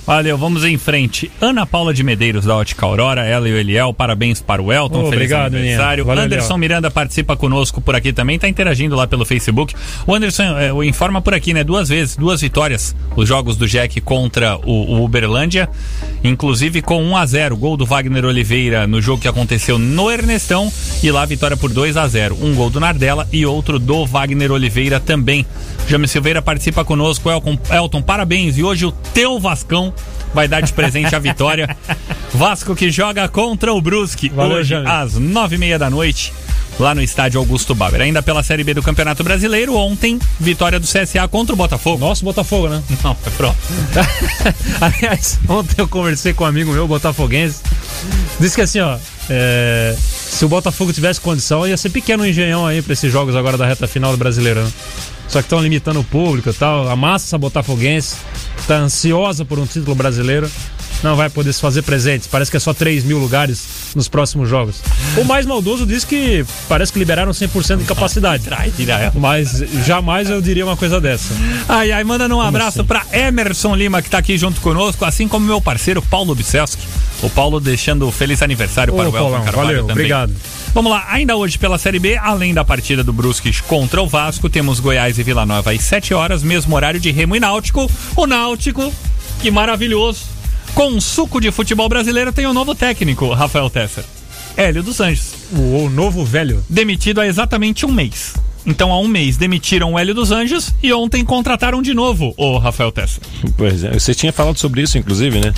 Valeu, vamos em frente. Ana Paula de Medeiros, da Ótica Aurora, ela e o Eliel, parabéns para o Elton, Oh, feliz obrigado, aniversário. Valeu, Anderson Eliel. Miranda participa conosco por aqui também, tá interagindo lá pelo Facebook. O Anderson eh, o informa por aqui, né, duas vezes, duas vitórias, os jogos do Jack contra o, o Uberlândia, inclusive com 1 a 0 gol do Wagner Oliveira no jogo que aconteceu no Ernestão, e lá vitória por 2 a 0 um gol do Nardella e outro do Wagner Oliveira também. James Silveira participa conosco, Elton, Elton, parabéns, e hoje o teu Vascão vai dar de presente a vitória. Vasco que joga contra o Brusque Valeu, hoje James. às nove e meia da noite. Lá no estádio Augusto Bauer. Ainda pela Série B do Campeonato Brasileiro, ontem, vitória do CSA contra o Botafogo. Nosso Botafogo, né? Não, é pronto. Aliás, ontem eu conversei com um amigo meu, botafoguense. Disse que assim, ó, é, se o Botafogo tivesse condição, ia ser pequeno engenhão aí pra esses jogos agora da reta final do brasileiro, né? Só que estão limitando o público e tal. A massa botafoguense tá ansiosa por um título brasileiro. Não vai poder se fazer presentes. Parece que é só 3 mil lugares nos próximos jogos. O mais maldoso diz que parece que liberaram 100% de capacidade. Mas jamais eu diria uma coisa dessa. Ai, ai, mandando um abraço assim? pra Emerson Lima, que tá aqui junto conosco, assim como meu parceiro Paulo Bicelski. O Paulo deixando feliz aniversário Ô, para o Elton Paulão, Carvalho valeu, também. obrigado. Vamos lá, ainda hoje pela Série B, além da partida do Brusque contra o Vasco, temos Goiás e Vila Nova às 7 horas, mesmo horário de Remo e Náutico. O Náutico, que maravilhoso. Com suco de futebol brasileiro, tem um novo técnico, Rafael Tesser. Hélio dos Anjos. O, novo velho. Demitido há exatamente um mês. Então, há um mês demitiram o Hélio dos Anjos e ontem contrataram de novo o Rafael Tessa. Pois é, você tinha falado sobre isso, inclusive, né?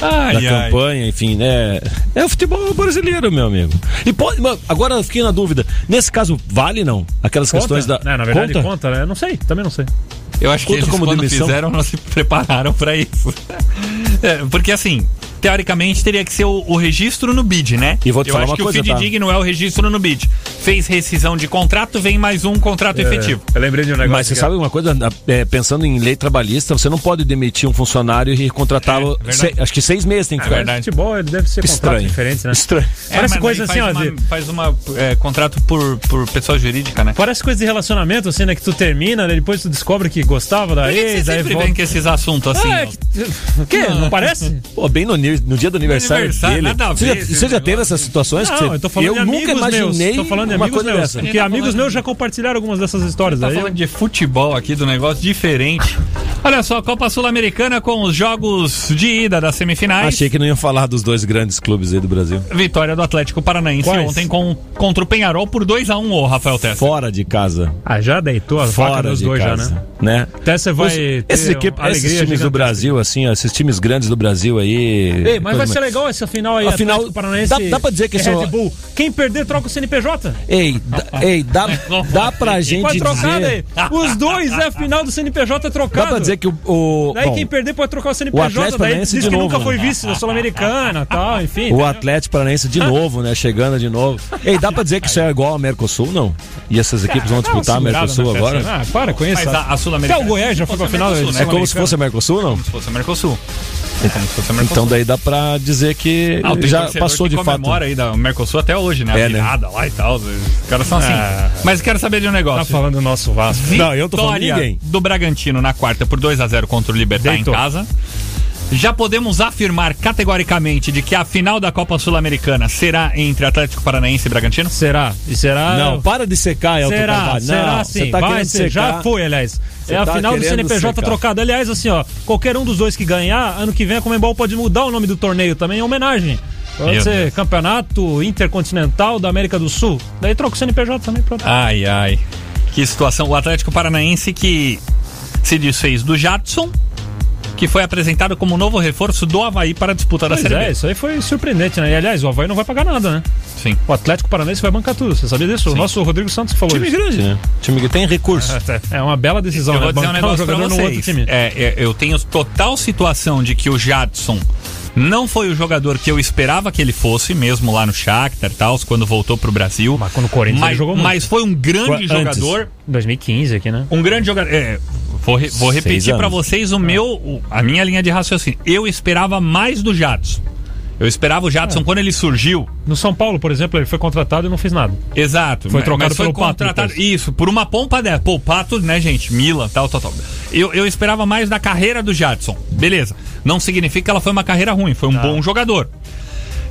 Ai, da ai. campanha, enfim, né? É o futebol brasileiro, meu amigo. E pode, agora eu fiquei na dúvida. Nesse caso, vale não? Aquelas Conta? questões da. É, na verdade, conta, né? Não sei, também não sei. Eu acho que Conta eles, como quando demissão? fizeram, não se prepararam pra isso. É, porque assim, teoricamente teria que ser o, o registro no BID, né? E vou te Eu falar acho uma que coisa, o tá? FIDIG não é o registro no BID. Fez rescisão de contrato, vem mais um contrato efetivo. Eu lembrei de um negócio. Mas você que- sabe uma coisa, é, pensando em lei trabalhista, você não pode demitir um funcionário e contratá-lo. É, acho que seis meses tem que É ficar. verdade. Futebol ele deve ser Que contratos estranho. diferentes, né? Estranho. É, Parece mas coisa assim, ó. faz de- uma, faz uma é, contrato por, por pessoa jurídica, né? Parece coisa de relacionamento, assim, né? Que tu termina, né? depois tu descobre que gostava da ex, você aí sempre volta. vem com esses assuntos assim? Ah, é ó? que- O quê? Não, parece? Pô, bem no, ni- no dia do aniversário, aniversário, dele. nada a você já, ver você já teve essas situações que Não, você, eu tô falando de eu amigos nunca imaginei meus. Tô falando de uma amigos coisa meus. dessa. Porque Tá amigos meus de- já compartilharam algumas dessas histórias Tá aí. falando de futebol aqui, do negócio diferente. Olha só, Copa Sul-Americana com os jogos de ida das semifinais. Achei que não iam falar dos dois grandes clubes aí do Brasil. Vitória do Atlético Paranaense Quais? ontem com, contra o Penharol por 2x1, ô Rafael Tessa. Fora de casa. Ah, já deitou a faca Fora dos de dois casa. já, né? né? Você vai Os- ter esses, alegria esses times do. Brasil, assim, ó, esses times grandes do Brasil aí. Ei, mas vai ser legal essa final aí. Afinal, Atlético Paranaense dá- dá pra dizer que esse é Red o- Bull. Quem perder, troca o CNPJ. Ei, ei, dá, dá pra gente Pode trocar dizer. daí. Os dois é a final do CNPJ trocado. Dá pra dizer que o. o Daí bom, quem perder pode trocar o o CNPJ. Atlético daí Paranaense diz de que novo, nunca né? foi vice da Sul-Americana e tal, enfim. O Atlético Paranaense de novo, né? Chegando de novo. Ei, dá pra dizer que isso é igual ao Mercosul, não? E essas equipes vão disputar a Mercosul agora? Ah, para com isso. Mas a, a Sul-Americana. Até o Goiás já foi pra final. Né? É como se fosse a Mercosul, não? Como se fosse a Mercosul. É como se fosse a Mercosul. Então daí dá pra dizer que Ah, já passou que de fato. comemora aí da Mercosul até hoje, né? A É, né? virada lá e tal. Os caras são assim. Ah. Mas quero saber de um Tá negócio. falando do nosso Vasco. Não, eu tô falando Vitória ninguém. do Bragantino na quarta por 2 a 0 contra o Libertar Deitou. em casa. Já podemos afirmar categoricamente de que a final da Copa Sul-Americana será entre Atlético Paranaense e Bragantino? Será? E será? Não, para de secar, Elton Será, Carvalho. será não, sim. tá vai ser. Já foi, aliás. Você é a tá final do CNPJ secar. trocado. Aliás, assim, ó, qualquer um dos dois que ganhar, ano que vem a Comembol pode mudar o nome do torneio também, em homenagem. Pode ser. Campeonato Intercontinental da América do Sul. Daí troca o CNPJ também, pronto. Ai, ai. Que situação. O Atlético Paranaense que se desfez do Jadson, que foi apresentado como novo reforço do Havaí para a disputa da Pois Série é, B. isso aí foi surpreendente, né? E aliás, o Havaí não vai pagar nada, né? Sim. O Atlético Paranaense vai bancar tudo, você sabia disso? O nosso Rodrigo Santos falou Time isso. grande, né? Time que tem recurso. É uma bela decisão, Eu né? vou dizer um jogador no outro time. É, é, eu tenho total situação de que o Jadson não foi o jogador que eu esperava que ele fosse, mesmo lá no Shakhtar e tal, quando voltou pro Brasil. Mas quando o Corinthians mas, ele jogou muito. mas foi um grande Antes. jogador. 2015 aqui, né? Um grande jogador. é, vou, re- vou repetir pra anos. vocês o meu, a minha linha de raciocínio. Eu esperava mais do Jadson. Eu esperava o Jadson quando ele surgiu. No São Paulo, por exemplo, ele foi contratado e não fez nada. Exato. Foi trocado foi pelo Pato contratado, depois. Isso, por uma pompa dessa. Pô, o Pato, né, gente? Mila, tal, tal, tal. Eu, eu esperava mais da carreira do Jadson. Beleza. Não significa que ela foi uma carreira ruim, foi um bom jogador.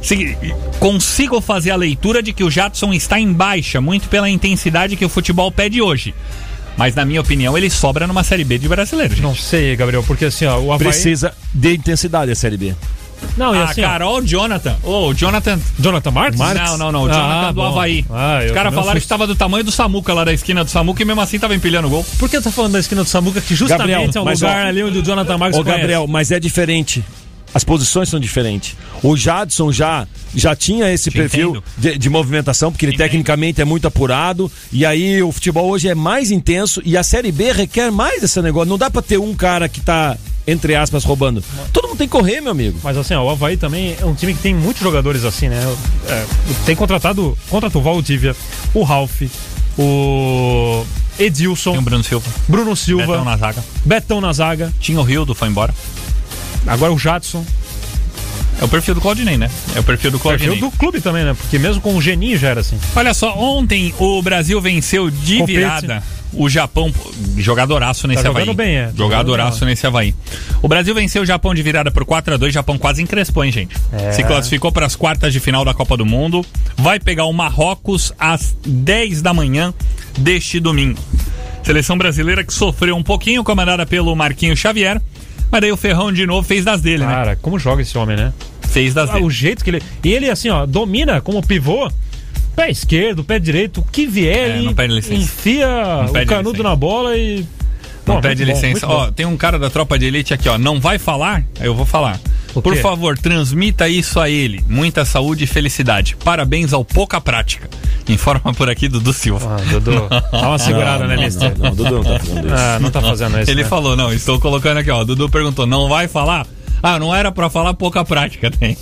Segui- Consigo fazer a leitura de que o Jadson está em baixa, muito pela intensidade que o futebol pede hoje. Mas, na minha opinião, ele sobra numa Série B de brasileiro, gente. Não sei, Gabriel, porque assim, ó, o Havaí... Precisa de intensidade a Série B. Não, e Ah, assim, cara, ó o Jonathan. Ô, o Jonathan. Jonathan Marques? Não, não, não. O Ah, Jonathan do bom. Havaí. Ah, eu Os caras falaram fui- que estava do tamanho do Samuca lá da esquina do Samuca e mesmo assim tava empilhando gol. Por que eu tô falando da esquina do Samuca, que justamente Gabriel, é o lugar ó, ali onde o Jonathan Marques Ô, conhece? Gabriel, mas é diferente. As posições são diferentes. O Jadson já, já tinha esse Te perfil de, de movimentação, porque ele Te entendo. tecnicamente é muito apurado. E aí o futebol hoje é mais intenso e a Série B requer mais esse negócio. Não dá pra ter um cara que tá, entre aspas, roubando. Todo mundo tem que correr, meu amigo. Mas assim, ó, o Havaí também é um time que tem muitos jogadores assim, né? É, tem contratado, contratou o Valdívia, o Ralph, o Edilson, Tem o Bruno Silva. Bruno Silva, Betão na zaga. Betão na zaga, Tinha o Rildo, foi embora. Agora o Jadson. É o perfil do Claudinei, né? É o perfil do Claudinei. Perfil do clube também, né? Porque mesmo com o Geninho já era assim. Olha só, ontem o Brasil venceu de Compete. virada o Japão. Jogadoraço nesse Tá Havaí. jogando bem, é. Jogadoraço jogando nesse Havaí. O Brasil venceu o Japão de virada por 4 a 2 Japão quase encrespou, hein, gente? É. Se classificou para as quartas de final da Copa do Mundo. Vai pegar o Marrocos às 10 da manhã deste domingo. Seleção brasileira que sofreu um pouquinho, comandada pelo Marquinhos Xavier. Mas daí o Ferrão de novo fez das dele, né? Cara, como joga esse homem, né? Fez das Ah, dele. o jeito que ele. E ele, assim, ó, domina como pivô. Pé esquerdo, pé direito, o que vier, É, não licença. enfia Não o canudo na bola e. Não Pô, pede bom, licença. muito Ó, bom. tem um cara da tropa de elite aqui, ó. Não vai falar? Eu vou falar. Por favor, transmita isso a ele. Muita saúde e felicidade. Parabéns ao Pouca Prática. Informa por aqui Dudu Silva. Ah, Dudu, dá uma segurada, né, mister? Não, não, Dudu não tá fazendo isso. Ah, não tá fazendo isso. Ele né? falou, não, estou colocando aqui, ó. Dudu perguntou, não vai falar? Ah, não era pra falar pouca prática, tem.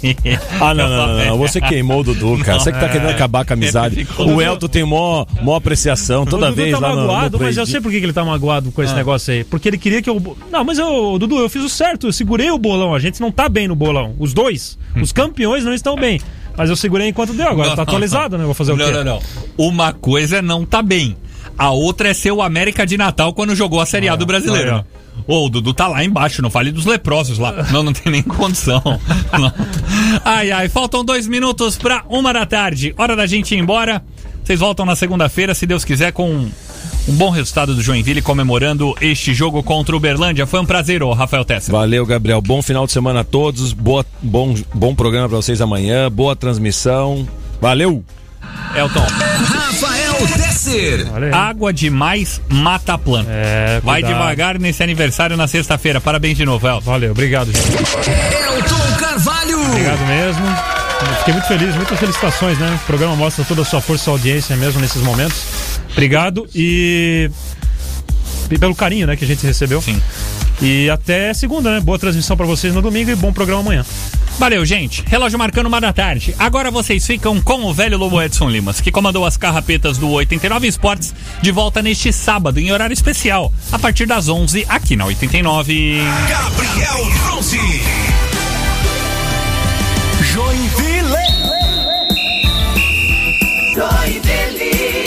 Ah, não, não, não, não. Você queimou o Dudu, cara. Você que tá querendo acabar com a amizade. O Elton tem mó, mó apreciação toda o Dudu vez tá lá no, no magoado, mas eu sei por que ele tá magoado com esse Ah. negócio aí. Porque ele queria que eu. Não, mas eu, Dudu, eu fiz o certo, eu segurei o bolão. A gente não tá bem no bolão. Os dois. Os campeões não estão bem. Mas eu segurei enquanto deu. Agora Não, tá não, atualizado, né? Vou fazer o não, quê? Não, não, Uma coisa é não tá bem. A outra é ser o América de Natal quando jogou a Série A do Brasileiro. Ô, o Dudu tá lá embaixo, não fale dos leprosos lá. Não, não tem nem condição. Não. Ai, ai, faltam dois minutos pra uma da tarde. Hora da gente ir embora. Vocês voltam na segunda-feira, se Deus quiser, com um bom resultado do Joinville comemorando este jogo contra o Uberlândia. Foi um prazer, ô Rafael Tessa. Valeu, Gabriel. Bom final de semana a todos. Boa, bom, bom programa pra vocês amanhã. Boa transmissão. Valeu! Elton. Rafael Tesser. Água demais mata a planta. É, Vai devagar nesse aniversário na sexta-feira. Parabéns de novo, Elton. Valeu, obrigado, gente. Elton Carvalho. Obrigado mesmo. Fiquei muito feliz, muitas felicitações, né? O programa mostra toda a sua força e sua audiência mesmo nesses momentos. Obrigado e, e pelo carinho, né, que a gente recebeu. Sim. E até segunda, né? Boa transmissão para vocês no domingo e bom programa amanhã. Valeu, gente. Relógio marcando uma da tarde. Agora vocês ficam com o velho Lobo Edson Limas, que comandou as carrapetas do 89 Esportes, de volta neste sábado, em horário especial, a partir das 11, aqui na 89. Gabriel Bronze. Joinville. Joinville.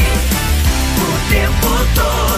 O tempo todo.